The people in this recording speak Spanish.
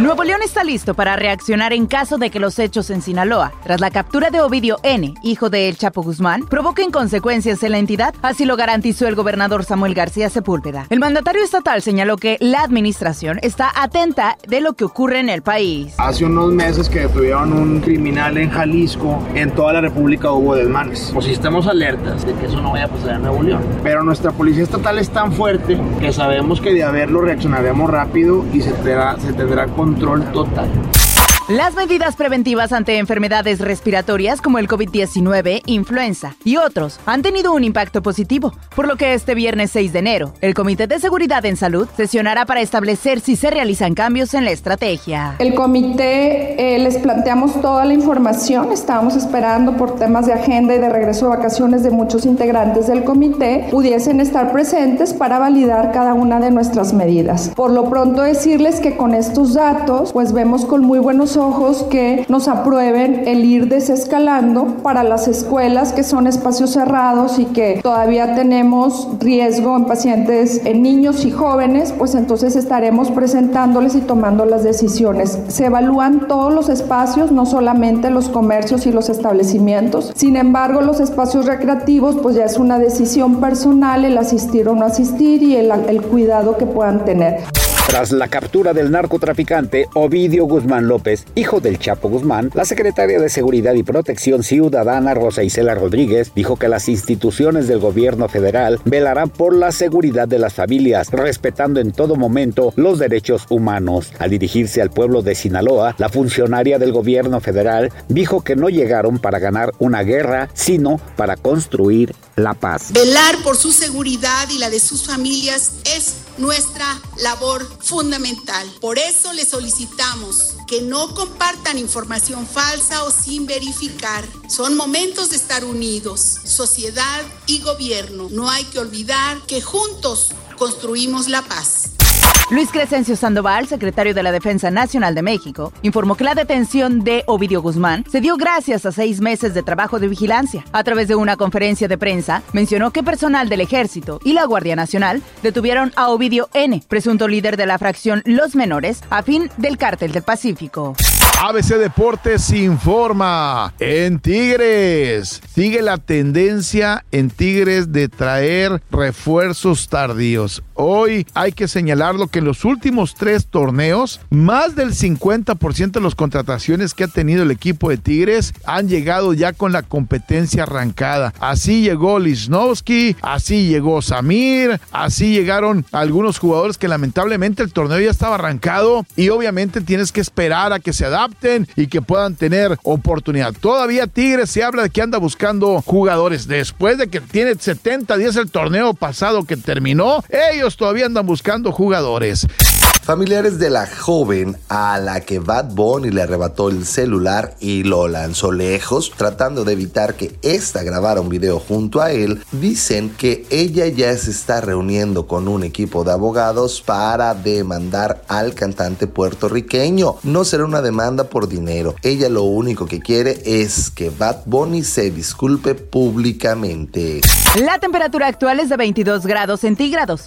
Nuevo León está listo para reaccionar en caso de que los hechos en Sinaloa, tras la captura de Ovidio N., hijo de El Chapo Guzmán, provoquen consecuencias en la entidad. Así lo garantizó el gobernador Samuel García Sepúlveda. El mandatario estatal señaló que la administración está atenta de lo que ocurre en el país. Hace unos meses que detuvieron un criminal en Jalisco, en toda la República hubo desmanes. Pues estamos alertas de que eso no vaya a pasar en Nuevo León. Pero nuestra policía estatal es tan fuerte que sabemos que de haberlo reaccionaremos rápido y se tendrá, se tendrá control total. Las medidas preventivas ante enfermedades respiratorias como el COVID-19, influenza y otros han tenido un impacto positivo, por lo que este viernes 6 de enero, el Comité de Seguridad en Salud sesionará para establecer si se realizan cambios en la estrategia. El comité eh, les planteamos toda la información, estábamos esperando por temas de agenda y de regreso de vacaciones de muchos integrantes del comité pudiesen estar presentes para validar cada una de nuestras medidas. Por lo pronto decirles que con estos datos pues vemos con muy buenos ojos que nos aprueben el ir desescalando para las escuelas que son espacios cerrados y que todavía tenemos riesgo en pacientes, en niños y jóvenes, pues entonces estaremos presentándoles y tomando las decisiones. Se evalúan todos los espacios, no solamente los comercios y los establecimientos. Sin embargo, los espacios recreativos, pues ya es una decisión personal el asistir o no asistir y el, cuidado que puedan tener. Tras la captura del narcotraficante Ovidio Guzmán López, hijo del Chapo Guzmán, la secretaria de Seguridad y Protección Ciudadana Rosa Isela Rodríguez dijo que las instituciones del gobierno federal velarán por la seguridad de las familias, respetando en todo momento los derechos humanos. Al dirigirse al pueblo de Sinaloa, la funcionaria del gobierno federal dijo que no llegaron para ganar una guerra, sino para construir la paz. Velar por su seguridad y la de sus familias es nuestra labor fundamental. Por eso le solicitamos que no compartan información falsa o sin verificar. Son momentos de estar unidos, sociedad y gobierno. No hay que olvidar que juntos construimos la paz. Luis Crescencio Sandoval, secretario de la Defensa Nacional de México, informó que la detención de Ovidio Guzmán se dio gracias a seis meses de trabajo de vigilancia. A través de una conferencia de prensa, mencionó que personal del Ejército y la Guardia Nacional detuvieron a Ovidio N., presunto líder de la fracción Los Menores, a fin del Cártel del Pacífico. ABC Deportes informa. En Tigres sigue la tendencia en Tigres de traer refuerzos tardíos. Hoy hay que señalarlo que en los últimos tres torneos, más del 50% de las contrataciones que ha tenido el equipo de Tigres han llegado ya con la competencia arrancada. Así llegó Lisnowski, así llegó Samir, así llegaron algunos jugadores que lamentablemente el torneo ya estaba arrancado y obviamente tienes que esperar a que se y que puedan tener oportunidad. Todavía Tigres se habla de que anda buscando jugadores después de que tiene 70 días el torneo pasado que terminó. Ellos todavía andan buscando jugadores. Familiares de la joven a la que Bad Bunny le arrebató el celular y lo lanzó lejos, tratando de evitar que ésta grabara un video junto a él, dicen que ella ya se está reuniendo con un equipo de abogados para demandar al cantante puertorriqueño. No será una demanda por dinero. Ella lo único que quiere es que Bad Bunny se disculpe públicamente. La temperatura actual es de 22 grados centígrados.